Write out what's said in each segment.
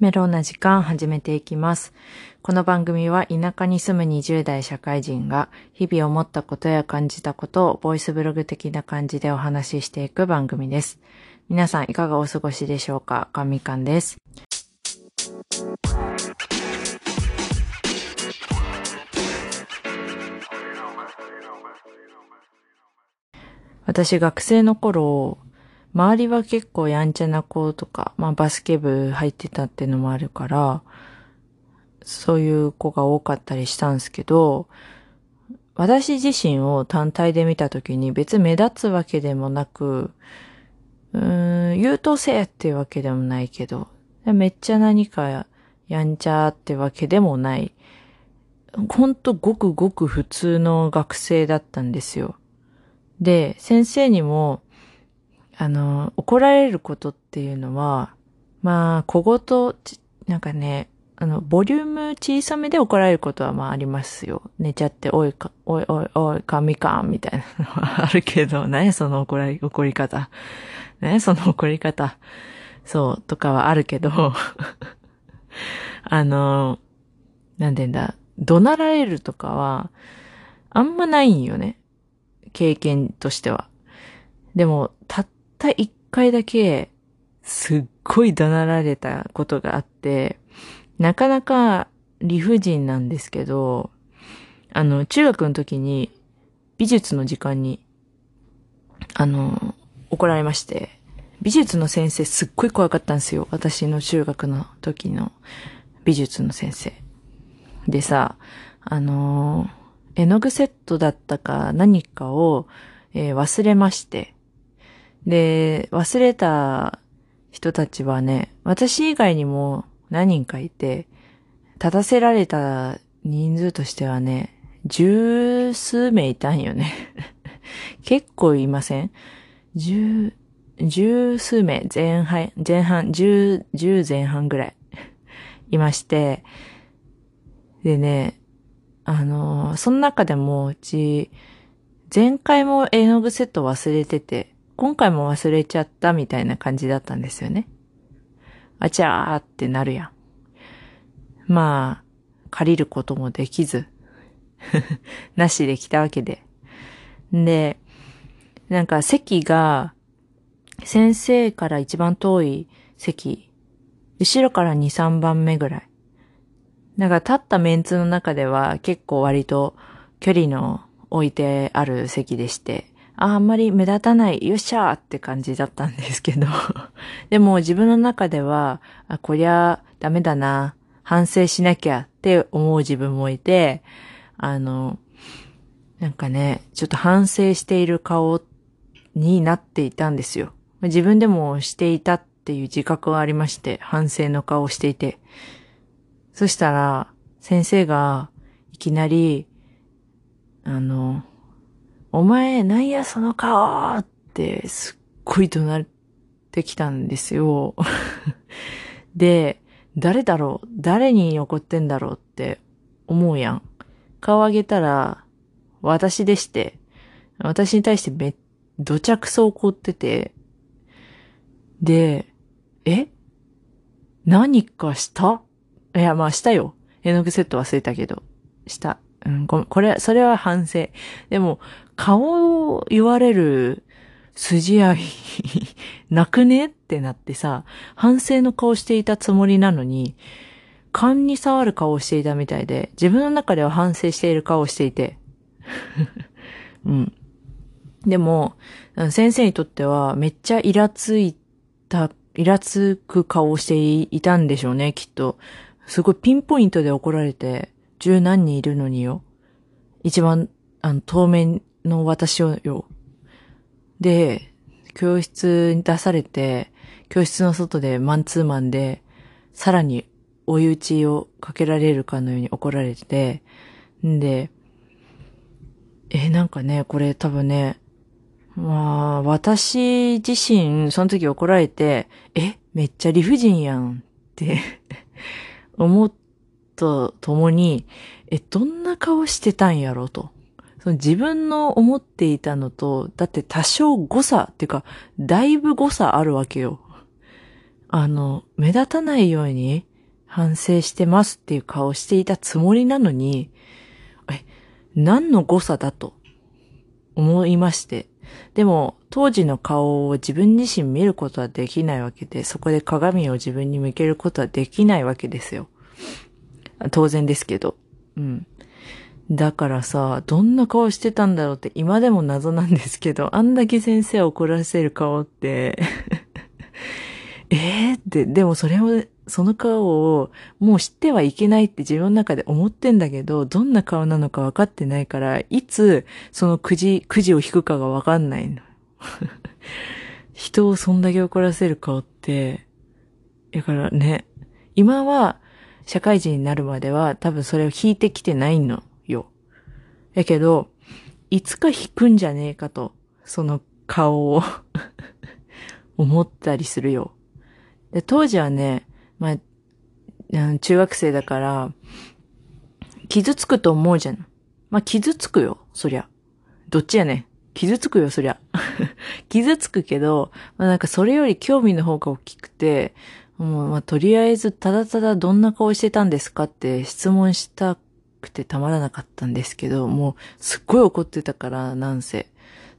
メロンな時間始めていきます。この番組は田舎に住む20代社会人が日々思ったことや感じたことをボイスブログ的な感じでお話ししていく番組です。皆さんいかがお過ごしでしょうか？かみかんです。私学生の頃、周りは結構やんちゃな子とか、まあバスケ部入ってたっていうのもあるから、そういう子が多かったりしたんですけど、私自身を単体で見たときに別目立つわけでもなく、うーん、優等生っていうわけでもないけど、めっちゃ何かやんちゃってわけでもない、ほんとごくごく普通の学生だったんですよ。で、先生にも、あの、怒られることっていうのは、まあ、小言、なんかね、あの、ボリューム小さめで怒られることはまあありますよ。寝ちゃって、おいか、おいおいおい、かみかん、みたいなのはあるけど、ね、その怒られ、怒り方。ね、その怒り方。そう、とかはあるけど、あの、なんて言うんだ、怒鳴られるとかは、あんまないんよね。経験としては。でも、たた一回だけ、すっごい怒鳴られたことがあって、なかなか理不尽なんですけど、あの、中学の時に美術の時間に、あの、怒られまして、美術の先生すっごい怖かったんですよ。私の中学の時の美術の先生。でさ、あの絵の具セットだったか何かを、えー忘れまして。で、忘れた人たちはね、私以外にも何人かいて、立たせられた人数としてはね、十数名いたんよね。結構いません？十、十数名、前半、前半、十、十前半ぐらいいまして、でね、あのその中でもうち、前回も絵の具セット忘れてて、今回も忘れちゃったみたいな感じだったんですよね。あちゃーってなるやん。まあ、借りることもできず、なしで来たわけで。で、なんか席が、先生から一番遠い席、後ろから2、3番目ぐらい。なんか立ったメンツの中では結構割と距離の置いてある席でして、あんまり目立たない、よっしゃーって感じだったんですけど、でも自分の中では、あ、こりゃダメだな、反省しなきゃって思う自分もいて、あの、なんかね、ちょっと反省している顔になっていたんですよ。自分でもしていたっていう自覚がありまして、反省の顔をしていて。そしたら、先生がいきなり、あの、お前、なんやその顔ってすっごい怒鳴ってきたんですよ。で、誰だろう？誰に怒ってんだろうって思うやん。顔上げたら、私でして、私に対してめ、どちゃくそ怒ってて、で、え？何かした？いや、まあしたよ。絵の具セット忘れたけど。した。うん、ごめん。これ、それは反省。でも、顔を言われる筋合い なくねってなってさ、反省の顔していたつもりなのに、勘に触る顔をしていたみたいで、自分の中では反省している顔をしていて。うん。でも、先生にとってはめっちゃイラついた、イラつく顔をしていたんでしょうね、きっと。すごいピンポイントで怒られて、十何人いるのによ。一番、あの、当面の私をよ。で、教室に出されて、教室の外でマンツーマンで、さらに追い打ちをかけられるかのように怒られて、んで、え、なんかね、これ多分ね、まあ、私自身、その時怒られて、え、めっちゃ理不尽やんって 思っとともに、え、どんな顔してたんやろと。その自分の思っていたのと、だって多少誤差っていうか、だいぶ誤差あるわけよ。あの、目立たないように反省してますっていう顔していたつもりなのに、え、何の誤差だと思いまして。でも、当時の顔を自分自身見ることはできないわけで、そこで鏡を自分に向けることはできないわけですよ。当然ですけど。うん。だからさ、どんな顔してたんだろうって今でも謎なんですけど、あんだけ先生を怒らせる顔って えーって、でもそれを、その顔をもう知ってはいけないって自分の中で思ってんだけど、どんな顔なのか分かってないから、いつそのくじ、くじを引くかが分かんないの。人をそんだけ怒らせる顔って、だからね、今は社会人になるまでは多分それを引いてきてないのよ。やけど、いつか引くんじゃねえかと、その顔を 思ったりするよ。で当時はね、まあ、中学生だから、傷つくと思うじゃん。まあ、傷つくよ、そりゃ。どっちやね傷つくよ、そりゃ。傷つくけど、まあ、なんかそれより興味の方が大きくて、もう、まあ、とりあえず、ただただどんな顔してたんですかって質問したくてたまらなかったんですけど、もうすっごい怒ってたから、なんせ。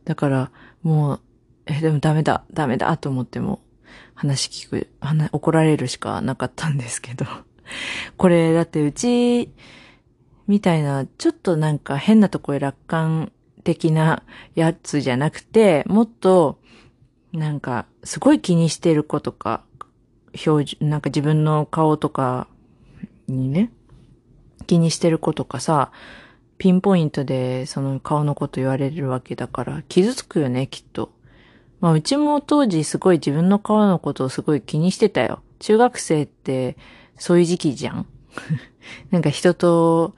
だから、もう、え、でもダメだ、ダメだと思っても、話聞く、話怒られるしかなかったんですけど。これ、だってうち、みたいな、ちょっとなんか変なとこへ楽観的なやつじゃなくて、もっと、なんか、すごい気にしてる子とか、表情、なんか自分の顔とかにね、気にしてる子とかさ、ピンポイントでその顔のこと言われるわけだから傷つくよね、きっと。まあうちも当時すごい自分の顔のことをすごい気にしてたよ。中学生ってそういう時期じゃん なんか人と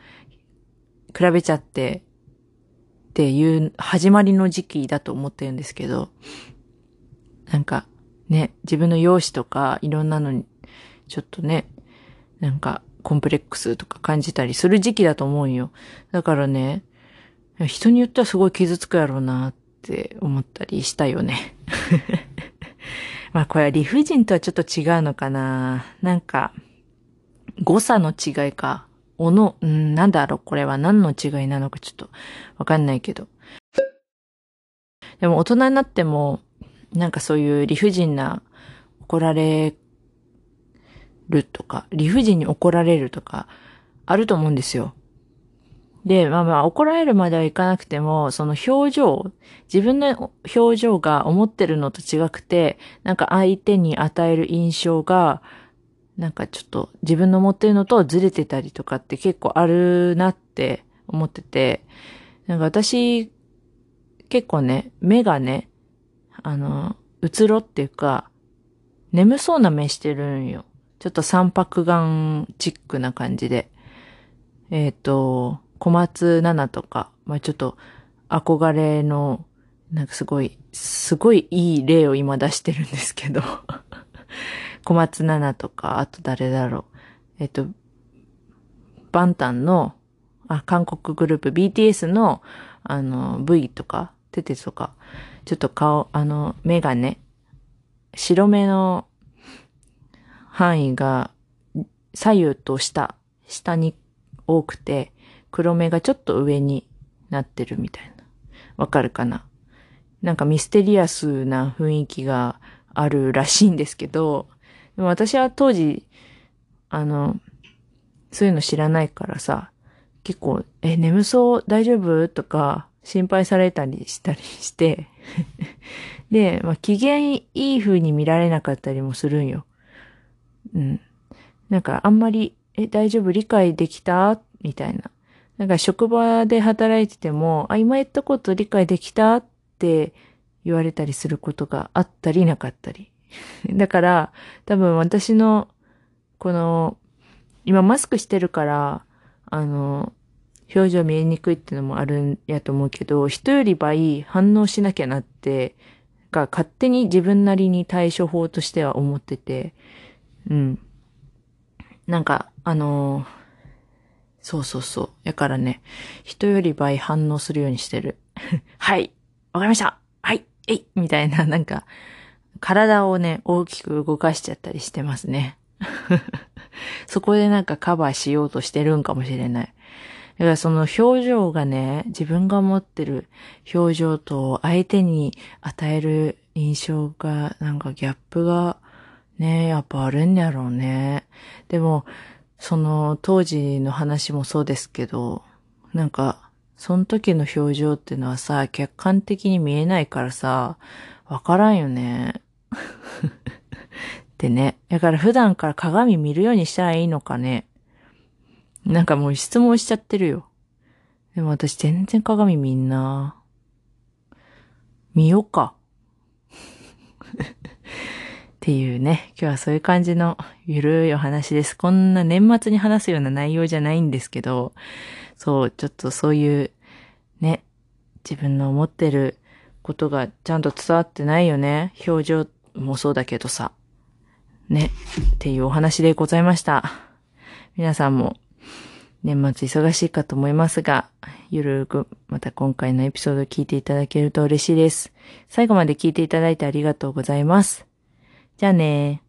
比べちゃってっていう始まりの時期だと思ってるんですけど、なんかね、自分の容姿とかいろんなのにちょっとね、なんかコンプレックスとか感じたりする時期だと思うよ。だからね、人によってはすごい傷つくやろうなって思ったりしたよね。まあこれは理不尽とはちょっと違うのかな。なんか、誤差の違いか。おの、んなんだろうこれは何の違いなのかちょっとわかんないけど。でも大人になっても、なんかそういう理不尽な怒られるとか、理不尽に怒られるとか、あると思うんですよ。で、まあまあ怒られるまではいかなくても、その表情、自分の表情が思ってるのと違くて、なんか相手に与える印象が、なんかちょっと自分の持ってるのとずれてたりとかって結構あるなって思ってて、なんか私、結構ね、目がね、あの、うつろっていうか、眠そうな目してるんよ。ちょっと三白眼チックな感じで、えっ、ー、と、小松菜奈とか、まあちょっと憧れの、なんかすごい、すごいいい例を今出してるんですけど、小松菜奈とか、あと誰だろう。えっ、ー、と、バンタンの、あ、韓国グループ BTS の、あの、V とか、テテとか、ちょっと顔、あの、目がね、白目の範囲が左右と下、下に多くて、黒目がちょっと上になってるみたいな。わかるかな？なんかミステリアスな雰囲気があるらしいんですけど、でも私は当時、あの、そういうの知らないからさ、結構、え、眠そう？大丈夫？とか心配されたりしたりして で、まあ、機嫌いい風に見られなかったりもするんよ。うん。なんかあんまり、え、大丈夫理解できた？みたいな。なんか職場で働いてても、あ、今言ったこと理解できた？って言われたりすることがあったりなかったり。だから、多分私の、この、今マスクしてるから、あの、表情見えにくいっていうのもあるんやと思うけど、人より倍反応しなきゃなって、が勝手に自分なりに対処法としては思ってて、うん。なんか、あのー、そうそうそう。やからね、人より倍反応するようにしてる。はい。わかりましたはい。えいみたいな、なんか、体をね、大きく動かしちゃったりしてますね。そこでなんかカバーしようとしてるんかもしれない。だからその表情がね、自分が持ってる表情と相手に与える印象が、なんかギャップがね、やっぱあるんやろうね。でも、その当時の話もそうですけど、なんか、その時の表情っていうのはさ、客観的に見えないからさ、わからんよね。ってね。だから普段から鏡見るようにしたらいいのかね。なんかもう質問しちゃってるよ。でも私全然鏡見んな。見ようか。っていうね、今日はそういう感じのゆるいお話です。こんな年末に話すような内容じゃないんですけど、そう、ちょっとそういう、ね、自分の思ってることがちゃんと伝わってないよね。表情もそうだけどさ。ね、っていうお話でございました。皆さんも年末忙しいかと思いますが、ゆるくまた今回のエピソードを聞いていただけると嬉しいです。最後まで聞いていただいてありがとうございます。じゃあね